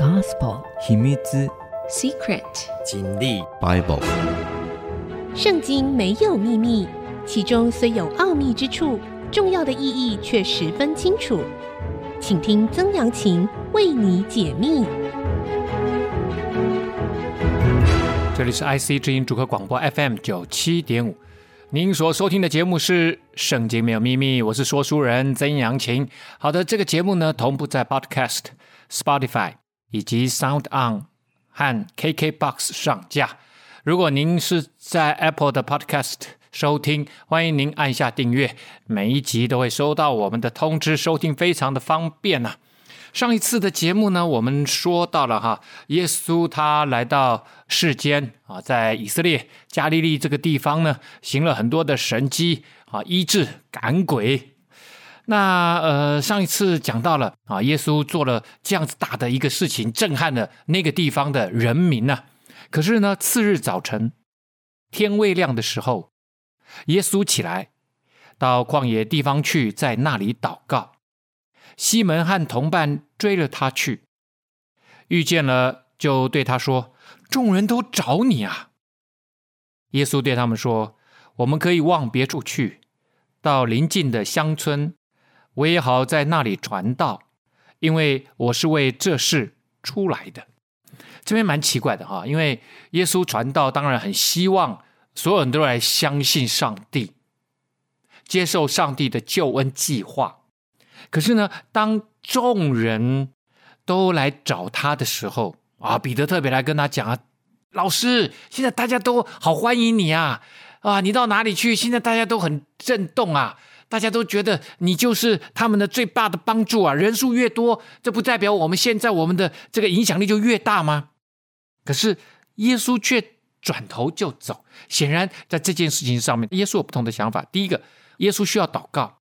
Gospel 秘密 Secret 真理 Bible 圣经没有秘密，其中虽有奥秘之处，重要的意义却十分清楚。请听曾阳晴为你解密。这里是 IC 之音主客广播 FM 九七点五，您所收听的节目是《圣经没有秘密》，我是说书人曾阳晴。好的，这个节目呢，同步在 Podcast、Spotify 以及 Sound On 和 KKBox 上架。如果您是在 Apple 的 Podcast 收听，欢迎您按下订阅，每一集都会收到我们的通知，收听非常的方便呐、上一次的节目呢，我们说到了哈，耶稣他来到世间啊，在以色列加利利这个地方呢，行了很多的神迹啊，医治赶鬼。那呃，上一次讲到了啊，耶稣做了这样子大的一个事情，震撼了那个地方的人民呢、可是呢，次日早晨天未亮的时候，耶稣起来到旷野地方去，在那里祷告。西门和同伴追了他去，遇见了，就对他说：“众人都找你啊！”耶稣对他们说：“我们可以往别处去，到邻近的乡村。”我也好在那里传道，因为我是为这事出来的。这边蛮奇怪的哈，因为耶稣传道当然很希望所有人都来相信上帝，接受上帝的救恩计划。可是呢，当众人都来找他的时候啊，彼得特别来跟他讲啊，老师，现在大家都好欢迎你啊，啊，你到哪里去？现在大家都很震动啊。大家都觉得你就是他们的最大的帮助啊！人数越多，这不代表我们现在我们的这个影响力就越大吗？可是耶稣却转头就走。显然，在这件事情上面，耶稣有不同的想法。第一个，耶稣需要祷告，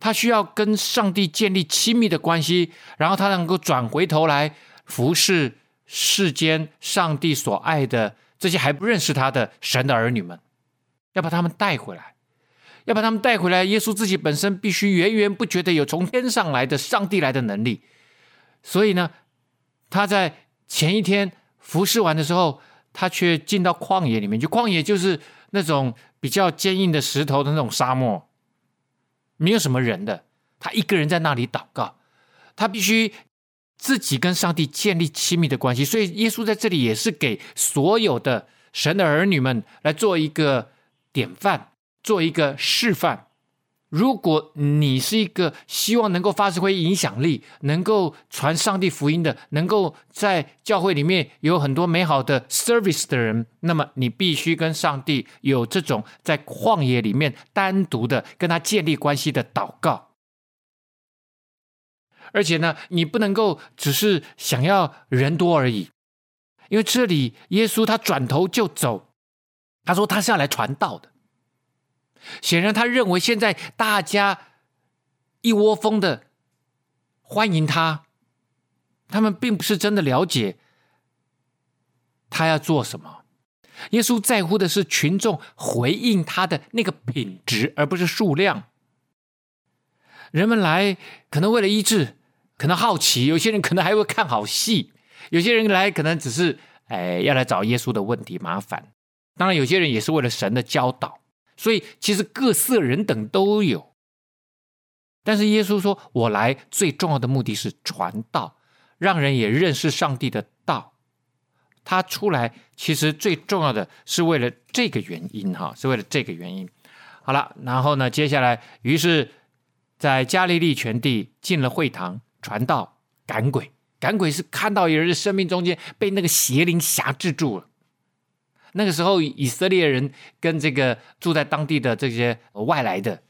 他需要跟上帝建立亲密的关系，然后他能够转回头来服侍世间上帝所爱的这些还不认识他的神的儿女们，要把他们带回来。要把他们带回来，耶稣自己本身必须源源不绝的有从天上来的上帝来的能力。所以呢，他在前一天服侍完的时候，他却进到旷野里面去。旷野就是那种比较坚硬的石头的那种沙漠，没有什么人的。他一个人在那里祷告，他必须自己跟上帝建立亲密的关系。所以耶稣在这里也是给所有的神的儿女们来做一个典范。做一个示范。如果你是一个希望能够发挥影响力、能够传上帝福音的、能够在教会里面有很多美好的 service 的人，那么你必须跟上帝有这种在旷野里面单独的跟他建立关系的祷告。而且呢，你不能够只是想要人多而已，因为这里耶稣他转头就走，他说他是要来传道的。显然，他认为现在大家一窝蜂的欢迎他，他们并不是真的了解他要做什么。耶稣在乎的是群众回应他的那个品质，而不是数量。人们来可能为了医治，可能好奇，有些人可能还会看好戏，有些人来可能只是哎要来找耶稣的问题麻烦。当然，有些人也是为了神的教导。所以，其实各色人等都有，但是耶稣说：“我来最重要的目的是传道，让人也认识上帝的道。他出来其实最重要的是为了这个原因，哈，是为了这个原因。好了，然后呢，接下来，于是，在加利利全地进了会堂，传道赶鬼。赶鬼是看到有人的生命中间被那个邪灵辖制住了。”那个时候，以色列人跟这个住在当地的这些外来的，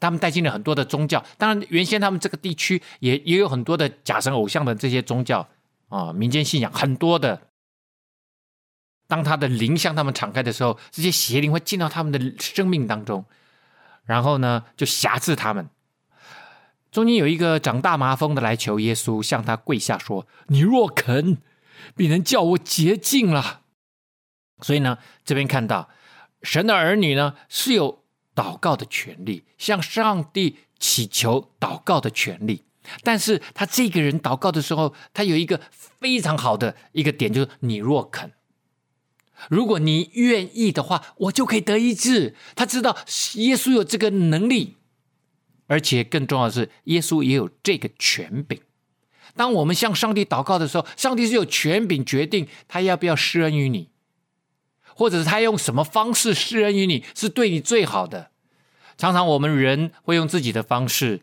他们带进了很多的宗教。当然，原先他们这个地区也也有很多的假神偶像的这些宗教啊，民间信仰很多的。当他的灵向他们敞开的时候，这些邪灵会进到他们的生命当中，然后呢，就辖制他们。中间有一个长大麻风的来求耶稣，向他跪下说：“你若肯，必能叫我洁净了。”所以呢，这边看到神的儿女呢是有祷告的权利，向上帝祈求祷告的权利。但是他这个人祷告的时候，他有一个非常好的一个点，就是你若肯，如果你愿意的话，我就可以得医治。他知道耶稣有这个能力，而且更重要的是，耶稣也有这个权柄。当我们向上帝祷告的时候，上帝是有权柄决定他要不要施恩于你，或者是他用什么方式施恩于你，是对你最好的。常常我们人会用自己的方式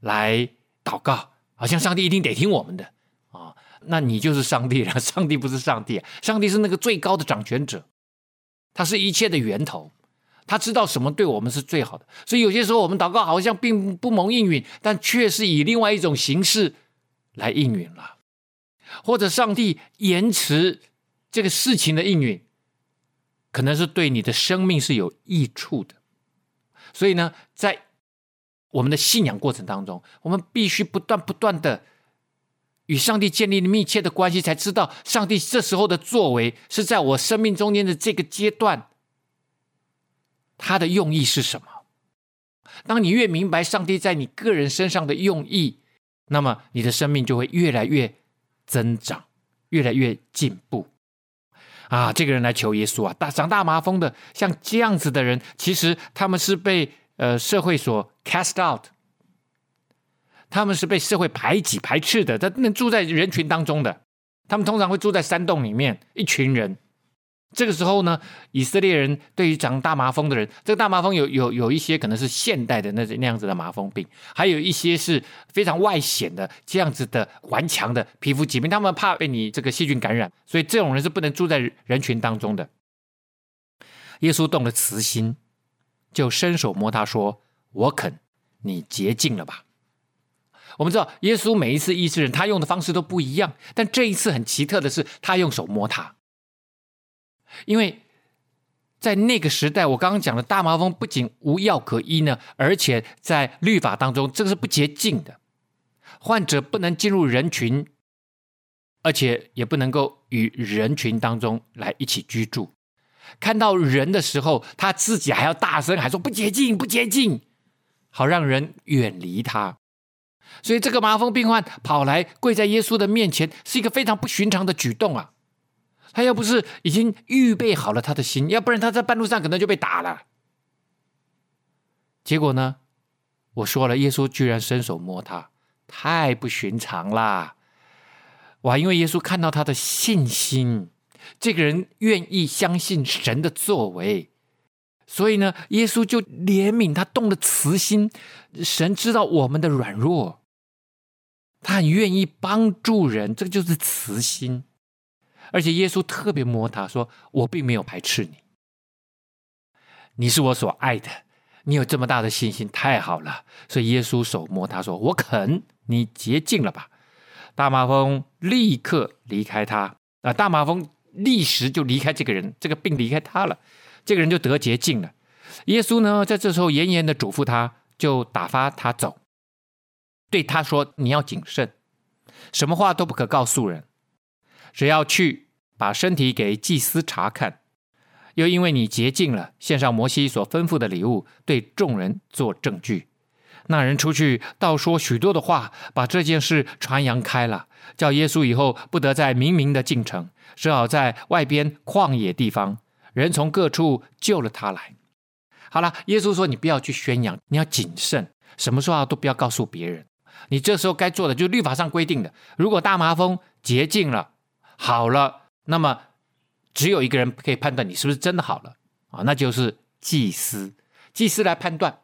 来祷告，好像上帝一定得听我们的啊。那你就是上帝了，上帝不是上帝，上帝是那个最高的掌权者，他是一切的源头，他知道什么对我们是最好的。所以有些时候我们祷告好像并不蒙应允，但却是以另外一种形式。来应允了，或者上帝延迟这个事情的应允，可能是对你的生命是有益处的。所以呢，在我们的信仰过程当中，我们必须不断不断的与上帝建立密切的关系，才知道上帝这时候的作为是在我生命中间的这个阶段，他的用意是什么。当你越明白上帝在你个人身上的用意，那么你的生命就会越来越增长，越来越进步啊！这个人来求耶稣啊，大长大麻风的，像这样子的人，其实他们是被呃社会所 cast out，他们是被社会排挤排斥的，他能住在人群当中的，他们通常会住在山洞里面，一群人。这个时候呢，以色列人对于长大麻风的人，这个大麻风有有有一些可能是现代的那那样子的麻风病，还有一些是非常外显的这样子的顽强的皮肤疾病，他们怕被你这个细菌感染，所以这种人是不能住在人群当中的。耶稣动了慈心，就伸手摸他说：“我肯，你洁净了吧。”我们知道耶稣每一次医治人，他用的方式都不一样，但这一次很奇特的是，他用手摸他。因为在那个时代，我刚刚讲的大麻风不仅无药可医呢，而且在律法当中，这个是不洁净的。患者不能进入人群，而且也不能够与人群当中来一起居住。看到人的时候，他自己还要大声喊说：“不洁净，不洁净”，好让人远离他。所以这个麻风病患跑来跪在耶稣的面前，是一个非常不寻常的举动啊。他要不是已经预备好了他的心，要不然他在半路上可能就被打了。结果呢，我说了，耶稣居然伸手摸他，太不寻常啦！哇，因为耶稣看到他的信心，这个人愿意相信神的作为，所以呢，耶稣就怜悯他，动了慈心。神知道我们的软弱，他很愿意帮助人，这个就是慈心。而且耶稣特别摸他说：“我并没有排斥你，你是我所爱的，你有这么大的信心，太好了。”所以耶稣手摸他说：“我肯，你洁净了吧。”大麻风立刻离开他啊！大麻风立时就离开这个人，这个病离开他了，这个人就得洁净了。耶稣呢，在这时候严严的嘱咐他，就打发他走，对他说：“你要谨慎，什么话都不可告诉人。”只要去把身体给祭司查看，又因为你洁净了，献上摩西所吩咐的礼物，对众人做证据。那人出去倒说许多的话，把这件事传扬开了，叫耶稣以后不得再明明的进城，只好在外边旷野地方。人从各处救了他来。好了，耶稣说：“你不要去宣扬，你要谨慎，什么话都不要告诉别人。你这时候该做的，就是律法上规定的。如果大麻风洁净了。”好了，那么只有一个人可以判断你是不是真的好了啊，那就是祭司。祭司来判断。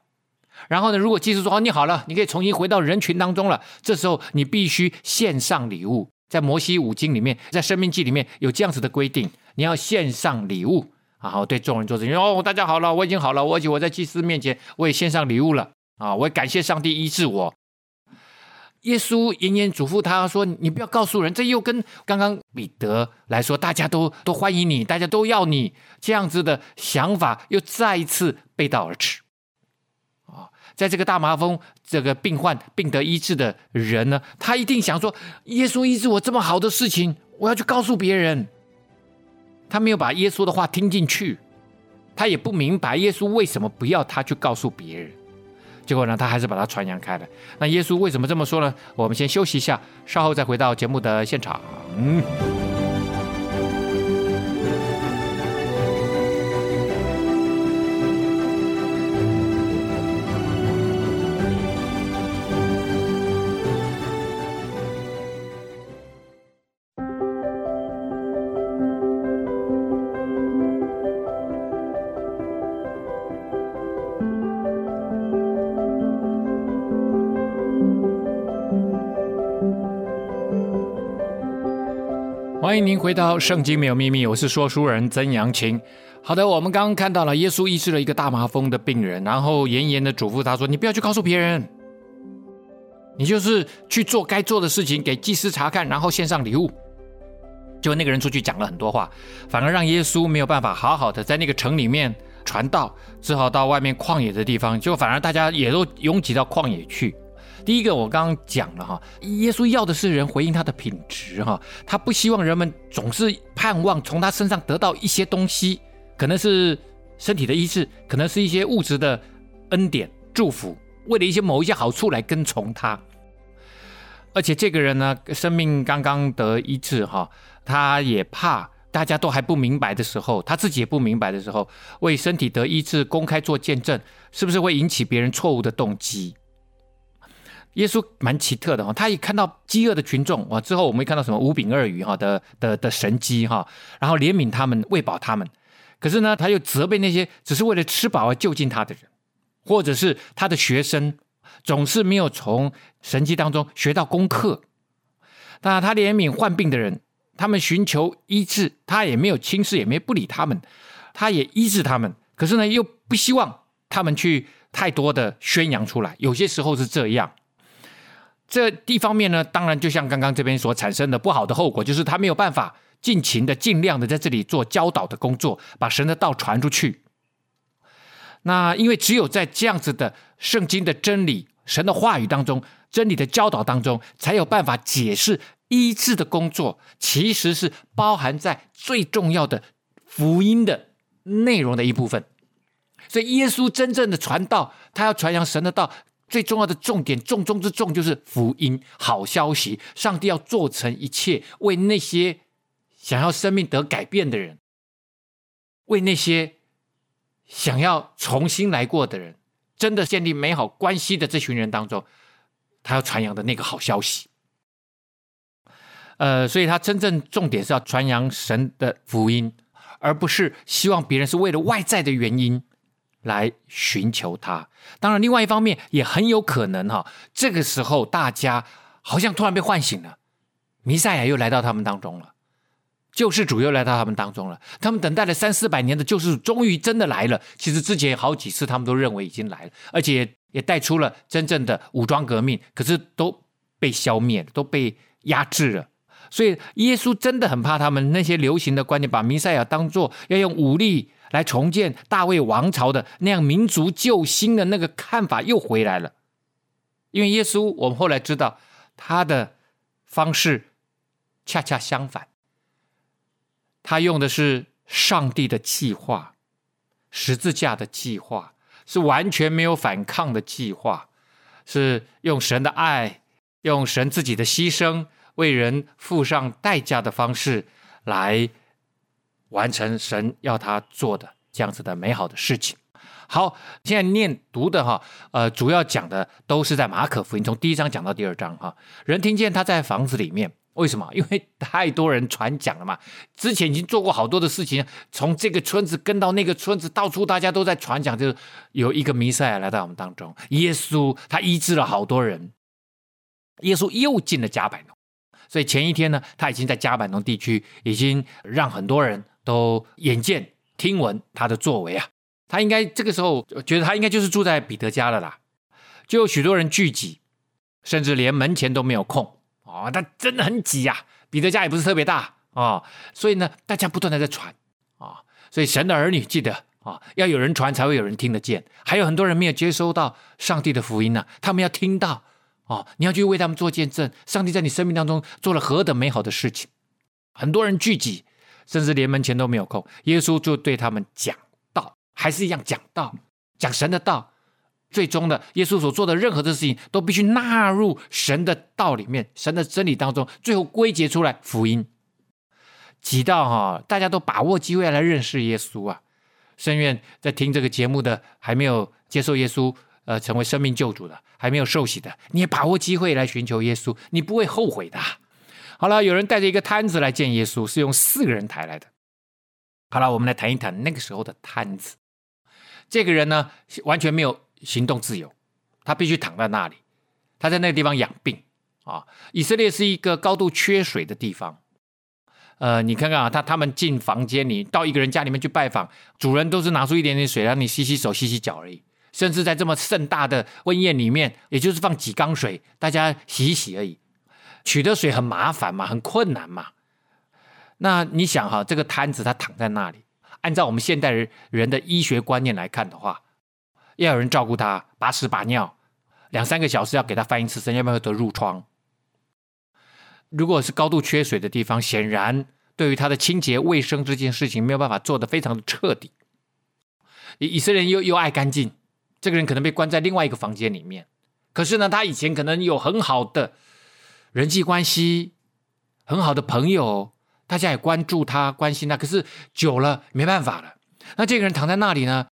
然后呢，如果祭司说哦，你好了，你可以重新回到人群当中了，这时候你必须献上礼物。在摩西五经里面，在生命记里面有这样子的规定，你要献上礼物，然后对众人做证据。哦，大家好了，我已经好了，而且我在祭司面前我也献上礼物了啊，我也感谢上帝医治我。耶稣严严嘱咐他说：“你不要告诉人。”这又跟刚刚彼得来说，大家都都欢迎你，大家都要你这样子的想法，又再一次背道而驰。啊，在这个大麻风这个病患病得医治的人呢，他一定想说：“耶稣医治我这么好的事情，我要去告诉别人。”他没有把耶稣的话听进去，他也不明白耶稣为什么不要他去告诉别人。结果呢，他还是把它传扬开了。那耶稣为什么这么说呢？我们先休息一下，稍后再回到节目的现场。欢迎您回到《圣经没有秘密》，我是说书人曾阳晴。好的，我们刚刚看到了耶稣医治了一个大麻风的病人，然后严严的嘱咐他说：“你不要去告诉别人，你就是去做该做的事情，给祭司查看，然后献上礼物。”就那个人出去讲了很多话，反而让耶稣没有办法好好的在那个城里面传道，只好到外面旷野的地方，就反而大家也都拥挤到旷野去。第一个，我刚刚讲了哈，耶稣要的是人回应他的品质哈，他不希望人们总是盼望从他身上得到一些东西，可能是身体的医治，可能是一些物质的恩典祝福，为了一些某一些好处来跟从他。而且这个人呢，生命刚刚得医治哈，他也怕大家都还不明白的时候，他自己也不明白的时候，为身体得医治公开做见证，是不是会引起别人错误的动机？耶稣蛮奇特的哈，他一看到饥饿的群众啊，之后我们会看到什么五饼二鱼哈的的的神迹哈，然后怜悯他们，喂饱他们。可是呢，他又责备那些只是为了吃饱而就近他的人，或者是他的学生总是没有从神迹当中学到功课。那，他怜悯患病的人，他们寻求医治，他也没有轻视，也没不理他们，他也医治他们。可是呢，又不希望他们去太多的宣扬出来，有些时候是这样。这一方面呢，当然就像刚刚这边所产生的不好的后果，就是他没有办法尽情的、尽量的在这里做教导的工作，把神的道传出去。那因为只有在这样子的圣经的真理、神的话语当中、真理的教导当中，才有办法解释医治的工作，其实是包含在最重要的福音的内容的一部分。所以，耶稣真正的传道，他要传扬神的道。最重要的重点，重中之重就是福音，好消息。上帝要做成一切，为那些想要生命得改变的人，为那些想要重新来过的人，真的建立美好关系的这群人当中，他要传扬的那个好消息。呃，所以他真正重点是要传扬神的福音，而不是希望别人是为了外在的原因。来寻求他，当然，另外一方面也很有可能哈，这个时候大家好像突然被唤醒了，弥赛亚又来到他们当中了，救世主又来到他们当中了，他们等待了三四百年的救世主终于真的来了。其实之前好几次他们都认为已经来了，而且也带出了真正的武装革命，可是都被消灭了，都被压制了。所以耶稣真的很怕他们那些流行的观念，把弥赛亚当做要用武力。来重建大卫王朝的那样民族救星的那个看法又回来了，因为耶稣，我们后来知道他的方式恰恰相反，他用的是上帝的计划，十字架的计划，是完全没有反抗的计划，是用神的爱，用神自己的牺牲，为人付上代价的方式来。完成神要他做的这样子的美好的事情。好，现在念读的哈，呃，主要讲的都是在马可福音，从第一章讲到第二章哈。人听见他在房子里面，为什么？因为太多人传讲了嘛。之前已经做过好多的事情，从这个村子跟到那个村子，到处大家都在传讲，就是有一个弥赛亚来到我们当中。耶稣他医治了好多人，耶稣又进了加百农，所以前一天呢，他已经在加百农地区已经让很多人。都眼见听闻他的作为啊，他应该这个时候觉得他应该就是住在彼得家了啦，就有许多人聚集，甚至连门前都没有空哦，他真的很挤呀。彼得家也不是特别大啊，所以呢，大家不断的在传啊，所以神的儿女记得啊，要有人传才会有人听得见，还有很多人没有接收到上帝的福音呢，他们要听到啊，你要去为他们做见证，上帝在你生命当中做了何等美好的事情，很多人聚集。甚至连门前都没有空，耶稣就对他们讲道，还是一样讲道，讲神的道，最终的耶稣所做的任何的事情，都必须纳入神的道里面，神的真理当中，最后归结出来福音。挤到哈，大家都把握机会来认识耶稣啊！深愿在听这个节目的还没有接受耶稣，呃，成为生命救主的，还没有受洗的，你也把握机会来寻求耶稣，你不会后悔的。好了，有人带着一个摊子来见耶稣，是用四个人抬来的。好了，我们来谈一谈那个时候的摊子。这个人呢，完全没有行动自由，他必须躺在那里，他在那个地方养病啊。以色列是一个高度缺水的地方。呃，你看看啊，他他们进房间里，到一个人家里面去拜访，主人都是拿出一点点水让你洗洗手、洗洗脚而已。甚至在这么盛大的婚宴里面，也就是放几缸水，大家洗一洗而已。取得水很麻烦嘛，很困难嘛。那你想哈，这个摊子他躺在那里，按照我们现代人人的医学观念来看的话，要有人照顾他，把屎把尿，两三个小时要给他翻一次身，要不然会得褥疮。如果是高度缺水的地方，显然对于他的清洁卫生这件事情没有办法做得非常的彻底。以色列人又又爱干净，这个人可能被关在另外一个房间里面。可是呢，他以前可能有很好的人际关系，很好的朋友，大家也关注他、关心他。可是久了没办法了，那这个人躺在那里呢，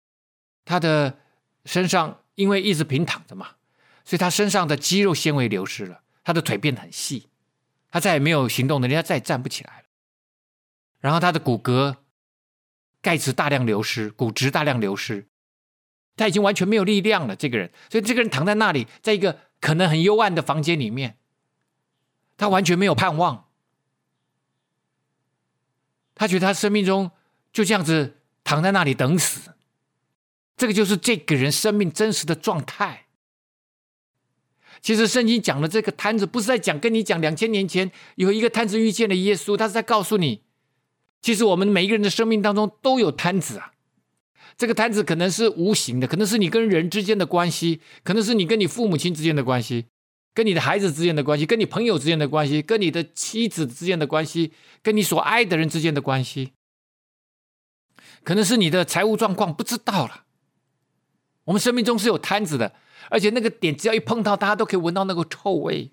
他的身上因为一直平躺着嘛，所以他身上的肌肉纤维流失了，他的腿变得很细。他再也没有行动能力，他再也站不起来了。然后他的骨骼、钙质大量流失，骨质大量流失，他已经完全没有力量了。这个人，所以这个人躺在那里，在一个可能很幽暗的房间里面，他完全没有盼望。他觉得他生命中就这样子躺在那里等死。这个就是这个人生命真实的状态。其实圣经讲的这个摊子，不是在讲跟你讲两千年前有一个摊子遇见了耶稣，他是在告诉你，其实我们每一个人的生命当中都有摊子啊。这个摊子可能是无形的，可能是你跟人之间的关系，可能是你跟你父母亲之间的关系，跟你的孩子之间的关系，跟你朋友之间的关系，跟你的妻子之间的关系，跟你所爱的人之间的关系，可能是你的财务状况，不知道了。我们生命中是有摊子的。而且那个点，只要一碰到，大家都可以闻到那个臭味。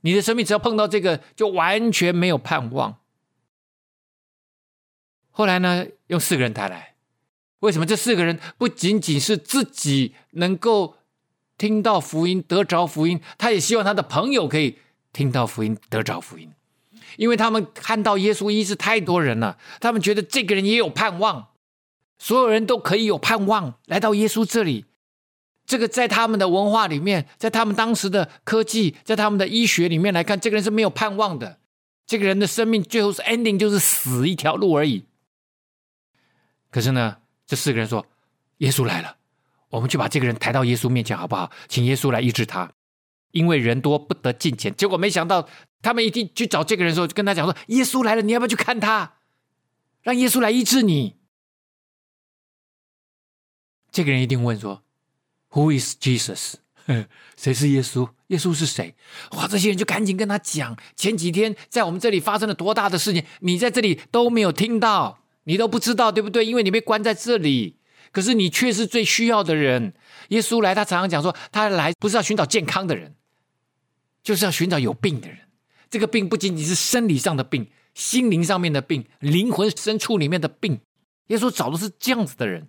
你的生命只要碰到这个，就完全没有盼望。后来呢，用四个人抬来，为什么这四个人不仅仅是自己能够听到福音、得着福音，他也希望他的朋友可以听到福音、得着福音，因为他们看到耶稣医治太多人了，他们觉得这个人也有盼望。所有人都可以有盼望来到耶稣这里，这个在他们的文化里面，在他们当时的科技，在他们的医学里面来看，这个人是没有盼望的。这个人的生命最后是 ending，就是死一条路而已。可是呢，这四个人说：“耶稣来了，我们就把这个人抬到耶稣面前，好不好？请耶稣来医治他，因为人多不得进前。”结果没想到，他们一定去找这个人的时候，就跟他讲说：“耶稣来了，你要不要去看他？让耶稣来医治你。”这个人一定问说：“Who is Jesus？谁是耶稣？耶稣是谁？”哇！这些人就赶紧跟他讲，前几天在我们这里发生了多大的事情，你在这里都没有听到，你都不知道，对不对？因为你被关在这里，可是你却是最需要的人。耶稣来，他常常讲说，他来不是要寻找健康的人，就是要寻找有病的人。这个病不仅仅是生理上的病，心灵上面的病，灵魂深处里面的病。耶稣找的是这样子的人。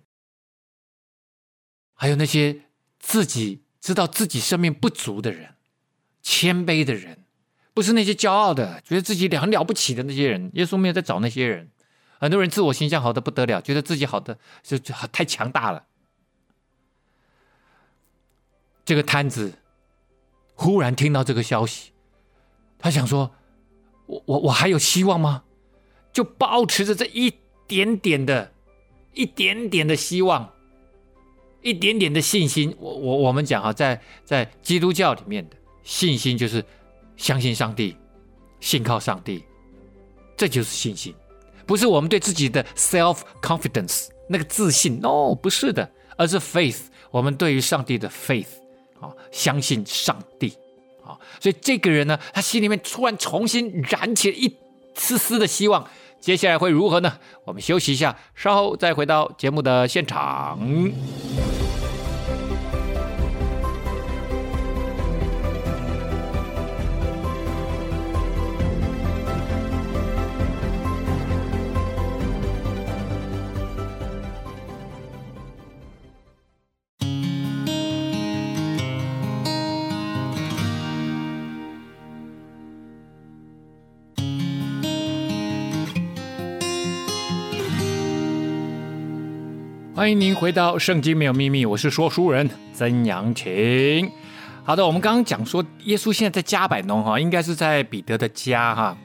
还有那些自己知道自己生命不足的人，谦卑的人，不是那些骄傲的，觉得自己很了不起的那些人。耶稣没有在找那些人。很多人自我形象好的不得了，觉得自己好的就就太强大了。这个摊子忽然听到这个消息，他想说：“我我我还有希望吗？”就保持着这一点点的、一点点的希望。一点点的信心，我我我们讲哈，在在基督教里面的信心就是相信上帝，信靠上帝，这就是信心，不是我们对自己的 self confidence 那个自信，no，不是的，而是 faith，我们对于上帝的 faith 啊，相信上帝啊，所以这个人呢，他心里面突然重新燃起了一丝丝的希望，接下来会如何呢？我们休息一下，稍后再回到节目的现场。欢迎您回到《圣经没有秘密》，我是说书人曾阳晴。好的，我们刚刚讲说，耶稣现在在加百农哈，应该是在彼得的家哈。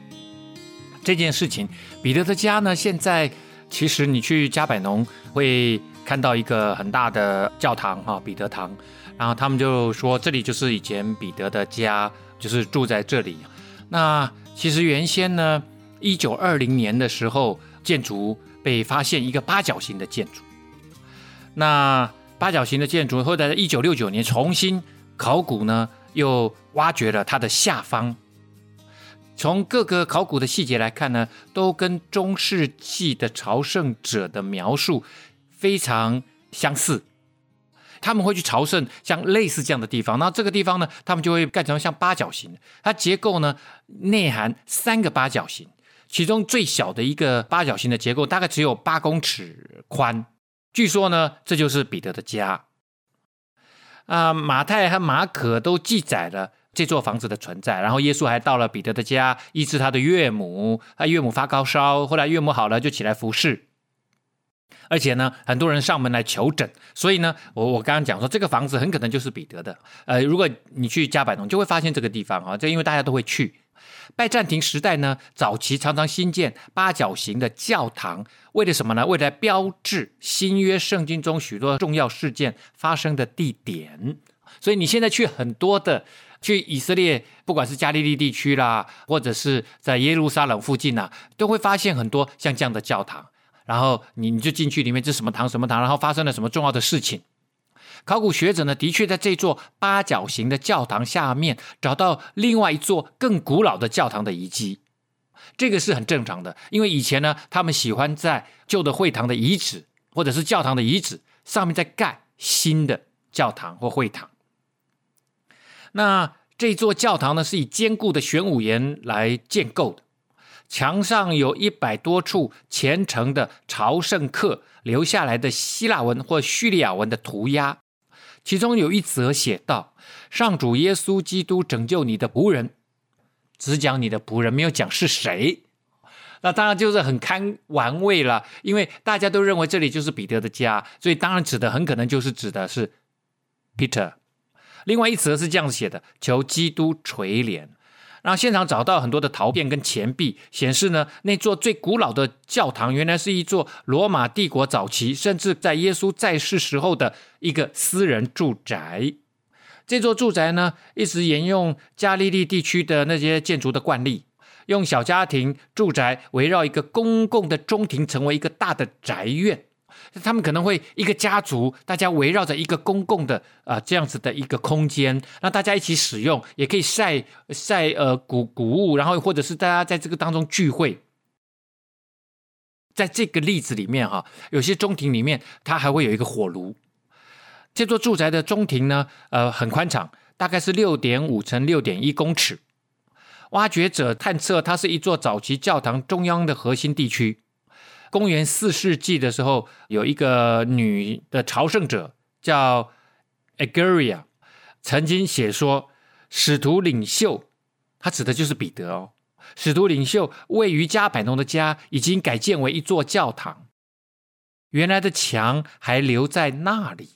这件事情，彼得的家呢，现在其实你去加百农会看到一个很大的教堂哈，彼得堂。然后他们就说，这里就是以前彼得的家，就是住在这里。那其实原先呢，一九二零年的时候，建筑被发现一个八角形的建筑。那八角形的建筑，后来在一九六九年重新考古呢，又挖掘了它的下方。从各个考古的细节来看呢，都跟中世纪的朝圣者的描述非常相似。他们会去朝圣，像类似这样的地方。那这个地方呢，他们就会盖成像八角形。它结构呢，内含三个八角形，其中最小的一个八角形的结构大概只有八公尺宽。据说呢，这就是彼得的家。啊，马太和马可都记载了这座房子的存在。然后耶稣还到了彼得的家，医治他的岳母。他岳母发高烧，后来岳母好了，就起来服侍。而且呢，很多人上门来求诊。所以呢，我我刚刚讲说，这个房子很可能就是彼得的。呃，如果你去加百农，就会发现这个地方啊，这因为大家都会去。拜占庭时代呢，早期常常新建八角形的教堂，为了什么呢？为了标志新约圣经中许多重要事件发生的地点。所以你现在去很多的去以色列，不管是加利利地区啦，或者是在耶路撒冷附近呐，都会发现很多像这样的教堂。然后你你就进去里面，这什么堂什么堂，然后发生了什么重要的事情。考古学者呢，的确在这座八角形的教堂下面找到另外一座更古老的教堂的遗迹，这个是很正常的，因为以前呢，他们喜欢在旧的会堂的遗址或者是教堂的遗址上面再盖新的教堂或会堂。那这座教堂呢，是以坚固的玄武岩来建构的，墙上有一百多处虔诚的朝圣客留下来的希腊文或叙利亚文的涂鸦。其中有一则写道：“上主耶稣基督拯救你的仆人，只讲你的仆人，没有讲是谁。那当然就是很堪玩味了，因为大家都认为这里就是彼得的家，所以当然指的很可能就是指的是 Peter。另外一则是这样子写的：求基督垂怜。”然后现场找到很多的陶片跟钱币，显示呢，那座最古老的教堂原来是一座罗马帝国早期，甚至在耶稣在世时候的一个私人住宅。这座住宅呢，一直沿用加利利地区的那些建筑的惯例，用小家庭住宅围绕一个公共的中庭，成为一个大的宅院。他们可能会一个家族，大家围绕着一个公共的啊、这样子的一个空间，让大家一起使用，也可以晒晒呃谷谷物，然后或者是大家在这个当中聚会。在这个例子里面哈，有些中庭里面它还会有一个火炉。这座住宅的中庭呢，呃很宽敞，大概是六点五乘六点一公尺。挖掘者探测，它是一座早期教堂中央的核心地区。公元四世纪的时候，有一个女的朝圣者叫 Egeria，曾经写说，使徒领袖，他指的就是彼得哦。使徒领袖位于加百农的家已经改建为一座教堂，原来的墙还留在那里。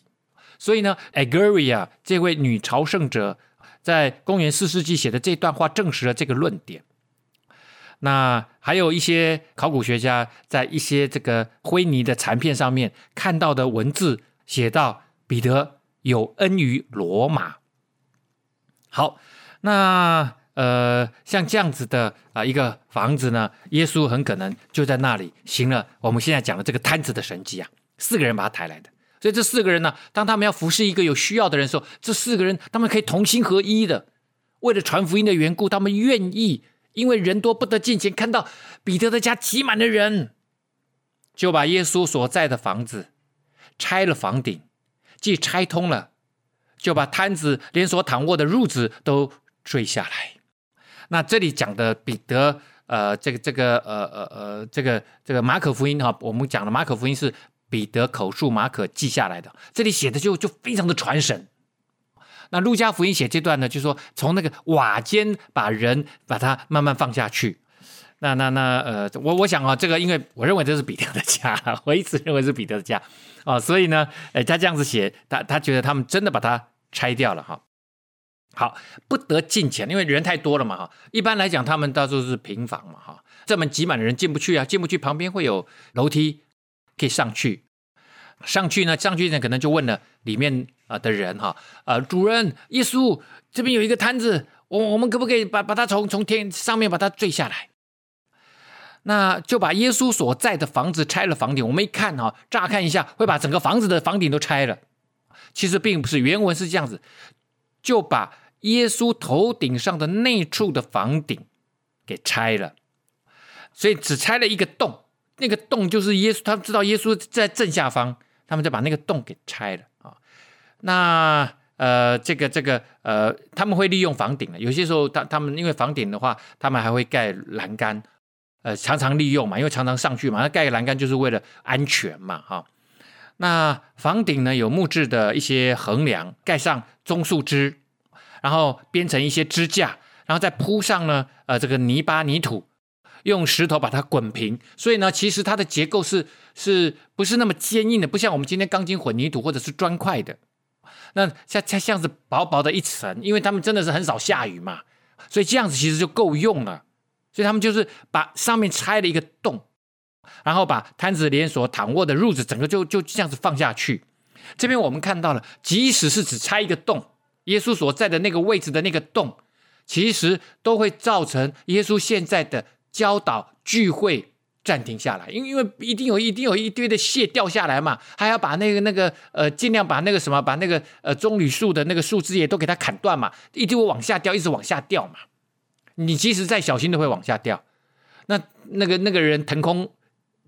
所以呢，Egeria 这位女朝圣者在公元四世纪写的这段话，证实了这个论点。那还有一些考古学家在一些这个灰泥的残片上面看到的文字，写到彼得有恩于罗马。好，那呃，像这样子的啊、一个房子呢，耶稣很可能就在那里行了我们现在讲的这个摊子的神迹啊，四个人把他抬来的。所以这四个人呢，当他们要服侍一个有需要的人的时候，这四个人他们可以同心合一的，为了传福音的缘故，他们愿意。因为人多不得进前，看到彼得的家挤满了人，就把耶稣所在的房子拆了房顶，既拆通了，就把摊子连所躺卧的褥子都坠下来。那这里讲的彼得，呃，这个这个呃呃呃，这个这个马可福音哈，我们讲的马可福音是彼得口述，马可记下来的。这里写的就就非常的传神。那路加福音写这段呢，就是说从那个瓦间把人把他慢慢放下去。那那那呃，我我想啊，这个因为我认为这是彼得的家，我一直认为是彼得的家啊，所以呢，哎，他这样子写，他他觉得他们真的把它拆掉了哈。好，不得进前，因为人太多了嘛哈。一般来讲，他们到处是平房嘛哈，这么挤满的人进不去啊，进不去，旁边会有楼梯可以上去。上去呢，上去呢，可能就问了里面啊的人哈，呃，主人，耶稣这边有一个摊子，我我们可不可以把把它从从天上面把它坠下来？那就把耶稣所在的房子拆了房顶。我们一看哈，乍看一下会把整个房子的房顶都拆了，其实并不是，原文是这样子，就把。耶稣头顶上的那处的房顶给拆了，所以只拆了一个洞，那个洞就是耶稣，他知道耶稣在正下方，他们就把那个洞给拆了啊。那呃，这个这个呃，他们会利用房顶，有些时候他他们因为房顶的话，他们还会盖栏杆，呃，常常利用嘛，因为常常上去嘛，那盖个栏杆就是为了安全嘛，哈。那房顶呢，有木质的一些横梁，盖上棕树枝。然后编成一些支架，然后再铺上呢，呃，这个泥巴泥土，用石头把它滚平。所以呢，其实它的结构是是不是那么坚硬的？不像我们今天钢筋混凝土或者是砖块的。那像像像是薄薄的一层，因为他们真的是很少下雨嘛，所以这样子其实就够用了。所以他们就是把上面拆了一个洞，然后把摊子连锁躺卧的褥子整个就就这样子放下去。这边我们看到了，即使是只拆一个洞。耶稣所在的那个位置的那个洞，其实都会造成耶稣现在的教导聚会暂停下来，因为因为一定有一定有一堆的屑掉下来嘛，还要把那个那个呃尽量把那个什么把那个呃棕榈树的那个树枝也都给它砍断嘛，一定会往下掉，一直往下掉嘛。你即使再小心都会往下掉。那那个那个人腾空，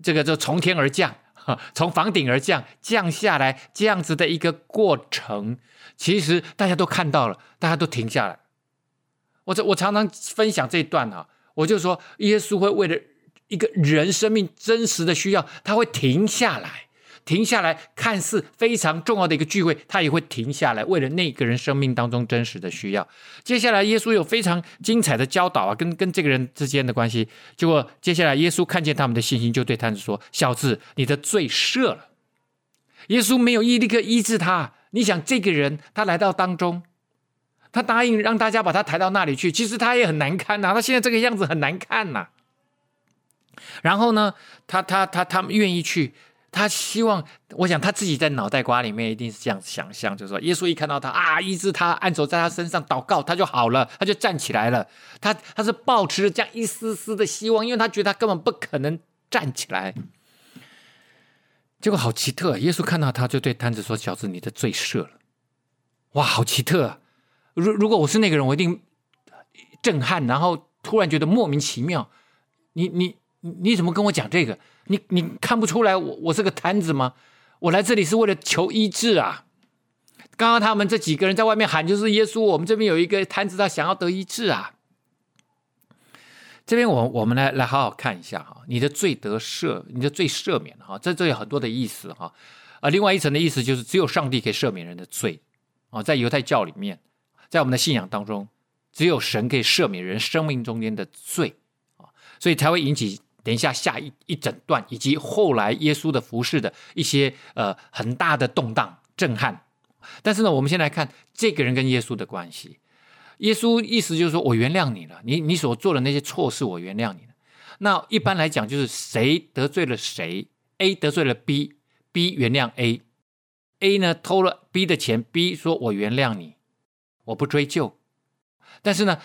这个就从天而降，从房顶而降，降下来这样子的一个过程。其实大家都看到了，大家都停下来。我我常常分享这一段啊，我就说耶稣会为了一个人生命真实的需要，他会停下来，停下来，看似非常重要的一个聚会，他也会停下来，为了那个人生命当中真实的需要。接下来耶稣有非常精彩的教导啊，跟跟这个人之间的关系。结果接下来耶稣看见他们的信心，就对瘫子说：“小子，你的罪赦了。”耶稣没有立刻医治他。你想这个人，他来到当中，他答应让大家把他抬到那里去，其实他也很难堪呐、他现在这个样子很难看呐、然后呢，他他他他们愿意去，他希望，我想他自己在脑袋瓜里面一定是这样想象，就是说，耶稣一看到他啊，医治他，按手在他身上祷告，他就好了，他就站起来了。他他是抱持着这样一丝丝的希望，因为他觉得他根本不可能站起来。结果好奇特，耶稣看到他就对瘫子说：“小子，你的罪赦了。”哇，好奇特！如如果我是那个人，我一定震撼，然后突然觉得莫名其妙。你你你怎么跟我讲这个？你你看不出来我我是个瘫子吗？我来这里是为了求医治啊！刚刚他们这几个人在外面喊，就是耶稣，我们这边有一个瘫子，他想要得医治啊。这边我我们来来好好看一下哈，你的罪得赦，你的罪赦免哈，这这有很多的意思哈，啊，另外一层的意思就是只有上帝可以赦免人的罪啊，在犹太教里面，在我们的信仰当中，只有神可以赦免人生命中间的罪啊，所以才会引起等一下下一一整段以及后来耶稣的服侍的一些呃很大的动荡震撼，但是呢，我们先来看这个人跟耶稣的关系。耶稣意思就是说，我原谅你了，你你所做的那些错事，我原谅你了。那一般来讲，就是谁得罪了谁，A 得罪了 B，B 原谅 A，A 呢偷了 B 的钱，B 说我原谅你，我不追究。但是呢，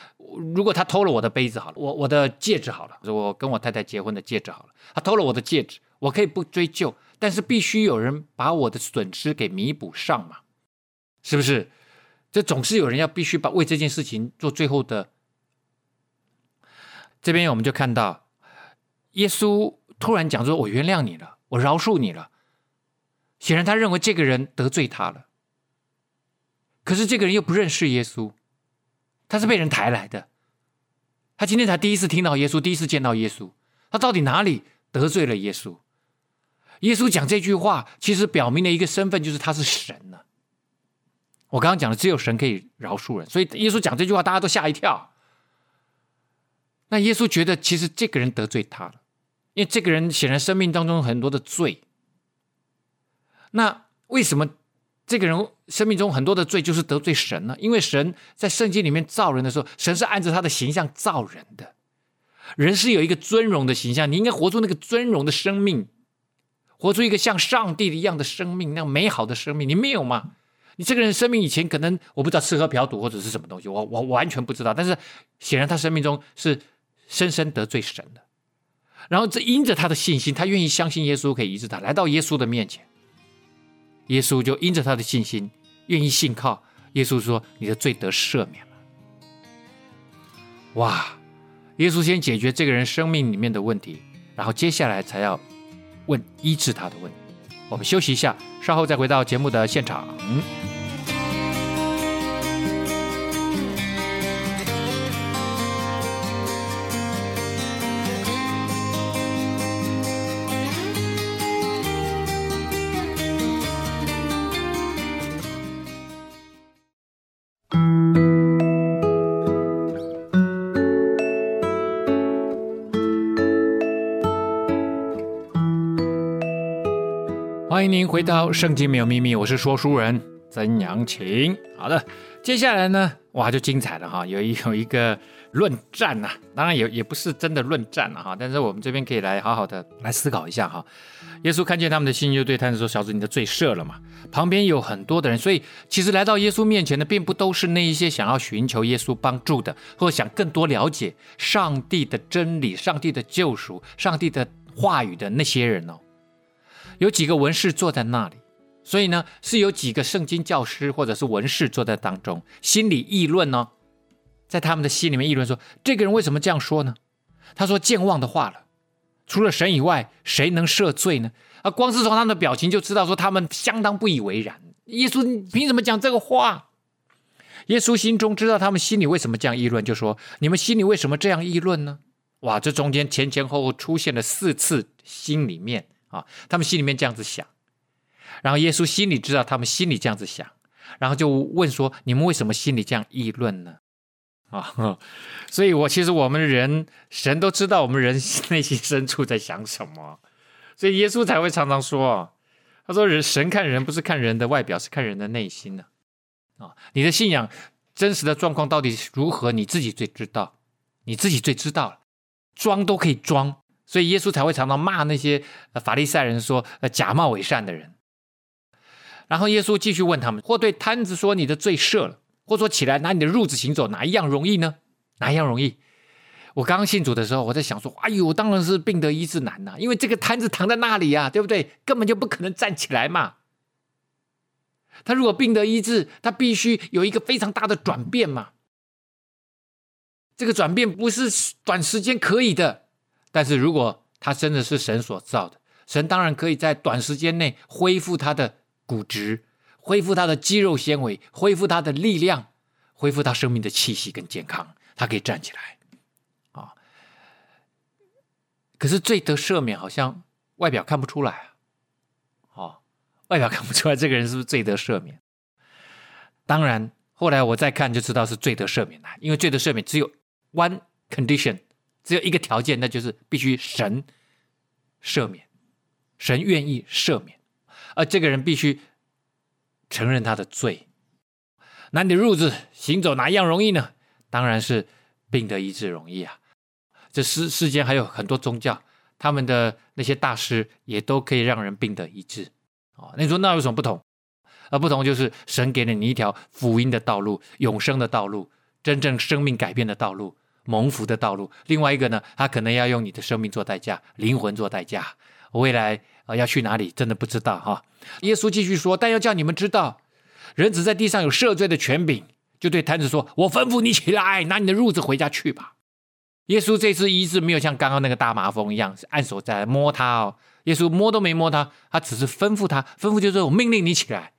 如果他偷了我的杯子好了，我我的戒指好了，我跟我太太结婚的戒指好了，他偷了我的戒指，我可以不追究，但是必须有人把我的损失给弥补上嘛，是不是？这总是有人要必须把为这件事情做最后的这边我们就看到耶稣突然讲说：“我原谅你了，我饶恕你了。”显然他认为这个人得罪他了。可是这个人又不认识耶稣，他是被人抬来的。他今天才第一次听到耶稣，第一次见到耶稣，他到底哪里得罪了耶稣？耶稣讲这句话，其实表明了一个身份，就是他是神呢、我刚刚讲的，只有神可以饶恕人，所以耶稣讲这句话，大家都吓一跳。那耶稣觉得，其实这个人得罪他了，因为这个人显然生命当中很多的罪。那为什么这个人生命中很多的罪就是得罪神了？因为神在圣经里面造人的时候，神是按照他的形象造人的，人是有一个尊荣的形象，你应该活出那个尊荣的生命。活出一个像上帝一样的生命，那样美好的生命，你没有吗？你这个人生命以前可能我不知道吃喝嫖赌或者是什么东西，我我完全不知道。但是显然他生命中是深深得罪神的。然后这因着他的信心，他愿意相信耶稣可以医治他，来到耶稣的面前，耶稣就因着他的信心，愿意信靠耶稣说：“你的罪得赦免了。”哇！耶稣先解决这个人生命里面的问题，然后接下来才要。问医治他的问题，我们休息一下，稍后再回到节目的现场。回到《圣经没有秘密》，我是说书人曾阳晴。好的，接下来呢，哇，就精彩了哈，有一有一个论战呐、啊，当然也也不是真的论战了哈，但是我们这边可以来好好的来思考一下哈。耶稣看见他们的心，就对他们说：“小子，你的罪赦了嘛。”旁边有很多的人，所以其实来到耶稣面前的，并不都是那一些想要寻求耶稣帮助的，或想更多了解上帝的真理、上帝的救赎、上帝的话语的那些人哦。有几个文士坐在那里，所以呢，是有几个圣经教师或者是文士坐在当中，心里议论呢，在他们的心里面议论说：这个人为什么这样说呢？他说健忘的话了，除了神以外，谁能赦罪呢？啊，光是从他们的表情就知道说他们相当不以为然。耶稣你凭什么讲这个话？耶稣心中知道他们心里为什么这样议论，就说：你们心里为什么这样议论呢？哇，这中间前前后后出现了四次，心里面。啊，他们心里面这样子想，然后耶稣心里知道他们心里这样子想，然后就问说：“你们为什么心里这样议论呢？”啊，所以我其实我们人神都知道我们人内心深处在想什么，所以耶稣才会常常说：“他说人神看人不是看人的外表，是看人的内心呢。”啊，你的信仰真实的状况到底如何，你自己最知道，你自己最知道，装都可以装。所以耶稣才会常常骂那些法利赛人说，呃，假冒伪善的人。然后耶稣继续问他们：或对瘫子说你的罪赦了，或说起来拿你的褥子行走，哪一样容易呢？哪一样容易？我刚刚信主的时候，我在想说：哎呦，当然是病得医治难呐，因为这个瘫子躺在那里呀，对不对？根本就不可能站起来嘛。他如果病得医治，他必须有一个非常大的转变嘛。这个转变不是短时间可以的。但是如果他真的是神所造的，神当然可以在短时间内恢复他的骨质，恢复他的肌肉纤维，恢复他的力量，恢复他生命的气息跟健康，他可以站起来，啊！可是罪得赦免好像外表看不出来啊，哦，外表看不出来这个人是不是罪得赦免？当然，后来我再看就知道是罪得赦免了，因为罪得赦免只有 one condition。只有一个条件，那就是必须神赦免，神愿意赦免，而这个人必须承认他的罪。那你的褥子行走，哪一样容易呢？当然是病得医治容易啊！这世世间还有很多宗教，他们的那些大师也都可以让人病得医治啊。你说那有什么不同？而不同就是神给了你一条福音的道路、永生的道路、真正生命改变的道路。蒙福的道路，另外一个呢，他可能要用你的生命做代价，灵魂做代价。未来啊、呃，要去哪里，真的不知道哈。耶稣继续说，但要叫你们知道，人子在地上有赦罪的权柄，就对瘫子说：“我吩咐你起来，拿你的褥子回家去吧。”耶稣这次医治没有像刚刚那个大麻风一样，是按手在摸他哦。耶稣摸都没摸他，他只是吩咐他，吩咐就是我命令你起来。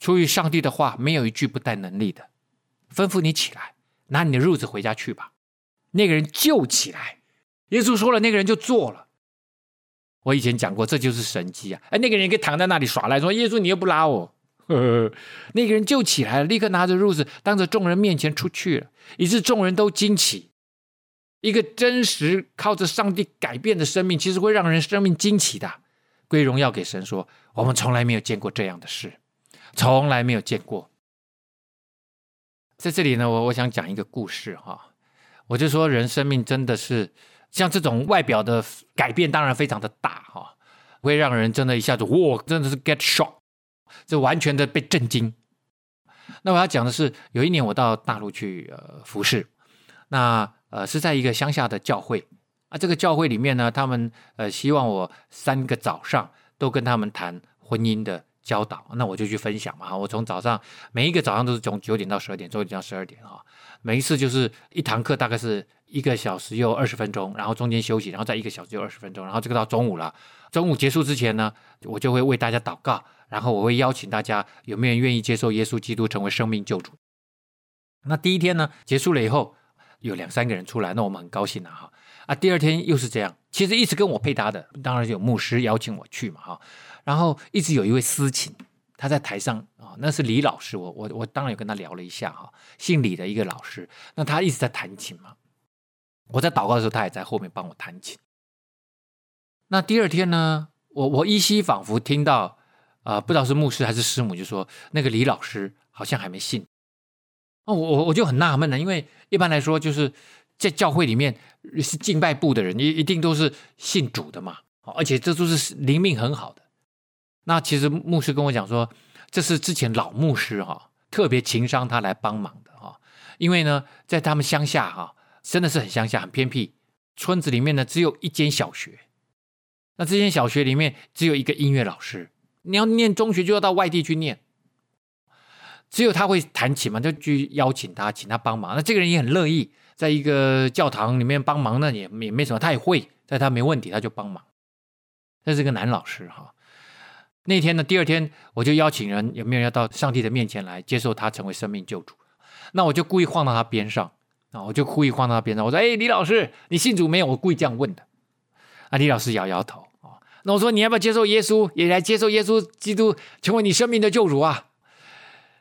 出于上帝的话，没有一句不带能力的。吩咐你起来，拿你的褥子回家去吧。那个人就起来，耶稣说了，那个人就做了。我以前讲过，这就是神迹啊！哎，那个人可以躺在那里耍赖，说耶稣你又不拉我。呵呵，那个人就起来了，立刻拿着褥子，当着众人面前出去了，以致众人都惊奇。一个真实靠着上帝改变的生命，其实会让人生命惊奇的。归荣耀给神说，我们从来没有见过这样的事，从来没有见过。在这里呢，我我想讲一个故事哈，我就说人生命真的是像这种外表的改变，当然非常的大哈，会让人真的一下子哇，真的是 get shock，这完全的被震惊。那我要讲的是，有一年我到大陆去呃服侍，那。呃，是在一个乡下的教会啊，这个教会里面呢，他们呃希望我三个早上都跟他们谈婚姻的教导，那我就去分享嘛。我从早上每一个早上都是从九点到十二点，九点到十二点哈，每一次就是一堂课大概是一个小时又二十分钟，然后中间休息，然后再一个小时又二十分钟，然后这个到中午了。中午结束之前呢，我就会为大家祷告，然后我会邀请大家有没有人愿意接受耶稣基督成为生命救主。那第一天呢结束了以后。有两三个人出来，那我们很高兴啊！哈啊，第二天又是这样。其实一直跟我配搭的，当然有牧师邀请我去嘛，哈。然后一直有一位司琴，他在台上啊，那是李老师，我我我当然有跟他聊了一下哈，姓李的一个老师。那他一直在弹琴嘛，我在祷告的时候，他也在后面帮我弹琴。那第二天呢，我我依稀仿佛听到啊、不知道是牧师还是师母，就说那个李老师好像还没信。哦，我我我就很纳闷了，因为一般来说，就是在教会里面是敬拜部的人，一一定都是信主的嘛，而且这都是灵命很好的。那其实牧师跟我讲说，这是之前老牧师哈特别情商他来帮忙的哈，因为呢，在他们乡下哈，真的是很乡下、很偏僻，村子里面呢只有一间小学，那这间小学里面只有一个音乐老师，你要念中学就要到外地去念。只有他会弹琴嘛，就去邀请他，请他帮忙。那这个人也很乐意，在一个教堂里面帮忙，那也也没什么，他也会，在他没问题，他就帮忙。这是个男老师哈。那天呢，第二天我就邀请人，有没有要到上帝的面前来接受他成为生命救主？那我就故意晃到他边上啊，我就故意晃到他边上，我说：“哎，李老师，你信主没有？”我故意这样问的。啊，李老师摇摇头啊。那我说：“你要不要接受耶稣，也来接受耶稣基督成为你生命的救主啊？”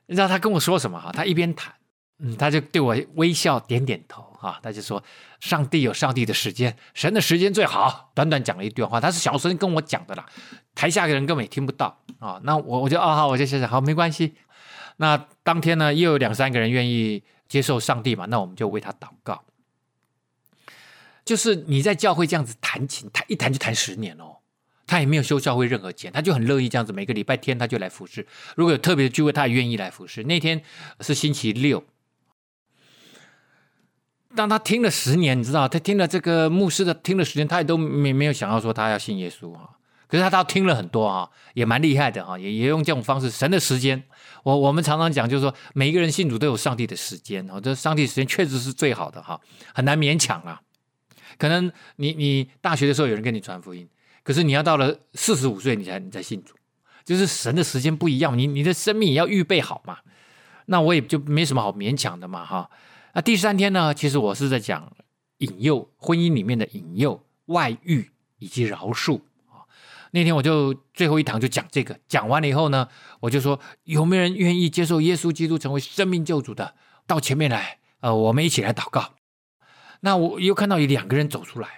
你知道他跟我说什么哈？他一边弹，嗯，他就对我微笑，点点头啊。他就说：“上帝有上帝的时间，神的时间最好。”短短讲了一段话，他是小声跟我讲的啦，台下的人根本也听不到啊。那我我就哦好，我就想想好，没关系。那当天呢，又有两三个人愿意接受上帝嘛，那我们就为他祷告。就是你在教会这样子弹琴，弹一弹就弹十年哦。他也没有收教会任何钱，他就很乐意这样子，每个礼拜天他就来服侍。如果有特别的聚会，他也愿意来服侍。那天是星期六，当他听了十年，你知道，他听了这个牧师的听了十年，他也都没没有想要说他要信耶稣哈。可是他倒听了很多哈，也蛮厉害的哈，也也用这种方式，神的时间。我我们常常讲，就是说每一个人信主都有上帝的时间哦，这上帝时间确实是最好的哈，很难勉强啊。可能你你大学的时候有人跟你传福音。可是你要到了四十五岁，你才你才信主，就是神的时间不一样，你你的生命也要预备好嘛。那我也就没什么好勉强的嘛，哈。那第三天呢，其实我是在讲引诱，婚姻里面的引诱、外遇以及饶恕啊。那天我就最后一堂就讲这个，讲完了以后呢，我就说有没有人愿意接受耶稣基督成为生命救主的，到前面来，呃，我们一起来祷告。那我又看到有两个人走出来。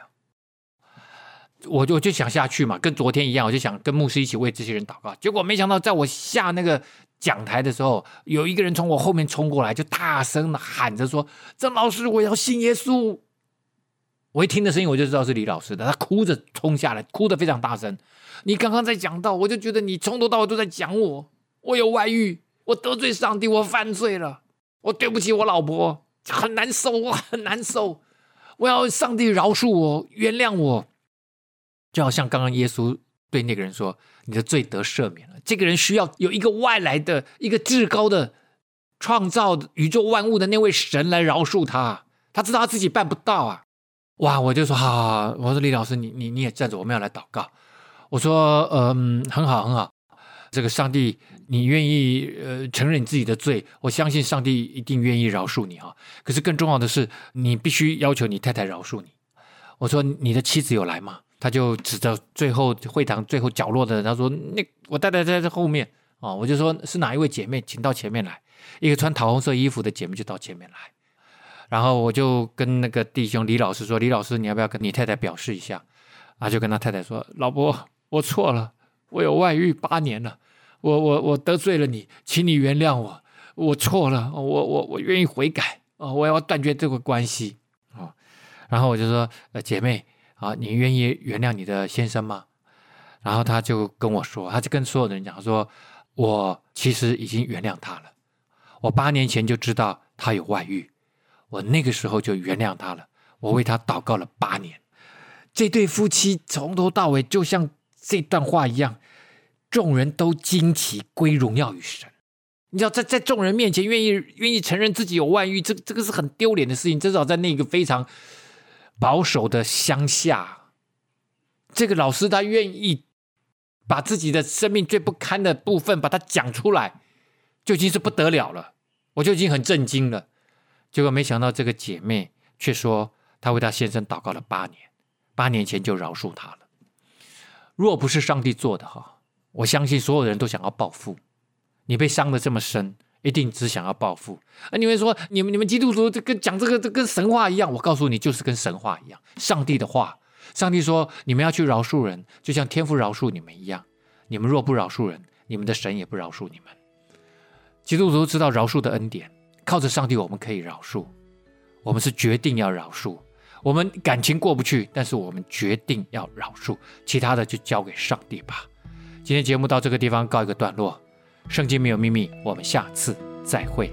我就我就想下去嘛，跟昨天一样，我就想跟牧师一起为这些人祷告。结果没想到，在我下那个讲台的时候，有一个人从我后面冲过来，就大声的喊着说：“曾老师，我要信耶稣！”我一听的声音，我就知道是李老师的。他哭着冲下来，哭得非常大声。你刚刚在讲到，我就觉得你从头到尾都在讲我，我有外遇，我得罪上帝，我犯罪了，我对不起我老婆，很难受，我很难受，我要上帝饶恕我，原谅我。就好像刚刚耶稣对那个人说：“你的罪得赦免了。”这个人需要有一个外来的、一个至高的创造宇宙万物的那位神来饶恕他。他知道他自己办不到啊。哇，我就说好，好，好，我说李老师，你你你也站着，我们要来祷告。我说，嗯，很好，很好。这个上帝，你愿意呃承认你自己的罪，我相信上帝一定愿意饶恕你啊。可是更重要的是，你必须要求你太太饶恕你。我说，你的妻子有来吗？他就指着最后会堂最后角落的人，他说：“那我太太在这后面哦。”我就说是哪一位姐妹，请到前面来。一个穿桃红色衣服的姐妹就到前面来。然后我就跟那个弟兄李老师说：“李老师，你要不要跟你太太表示一下？”啊，就跟他太太说：“老婆，我错了，我有外遇八年了。”我我我得罪了你，请你原谅我，我错了，我我我愿意悔改啊，我要断绝这个关系啊。然后我就说，呃，姐妹啊，你愿意原谅你的先生吗？然后他就跟我说，他就跟所有的人讲说，我其实已经原谅他了。我八年前就知道他有外遇，我那个时候就原谅他了。我为他祷告了八年。这对夫妻从头到尾就像这段话一样。众人都惊奇，归荣耀于神。你知道，在在众人面前愿意愿意承认自己有外遇，这这个是很丢脸的事情。至少在那个非常保守的乡下，这个老师他愿意把自己的生命最不堪的部分把它讲出来，就已经是不得了了。我就已经很震惊了。结果没想到这个姐妹却说，她为她先生祷告了八年，八年前就饶恕他了。若不是上帝做的哈。我相信所有人都想要报复，你被伤的这么深，一定只想要报复。啊，你们说你们你们基督徒这跟讲这个这跟神话一样，我告诉你，就是跟神话一样。上帝的话，上帝说你们要去饶恕人，就像天父饶恕你们一样。你们若不饶恕人，你们的神也不饶恕你们。基督徒知道饶恕的恩典，靠着上帝我们可以饶恕，我们是决定要饶恕。我们感情过不去，但是我们决定要饶恕，其他的就交给上帝吧。今天节目到这个地方告一个段落，圣经没有秘密，我们下次再会。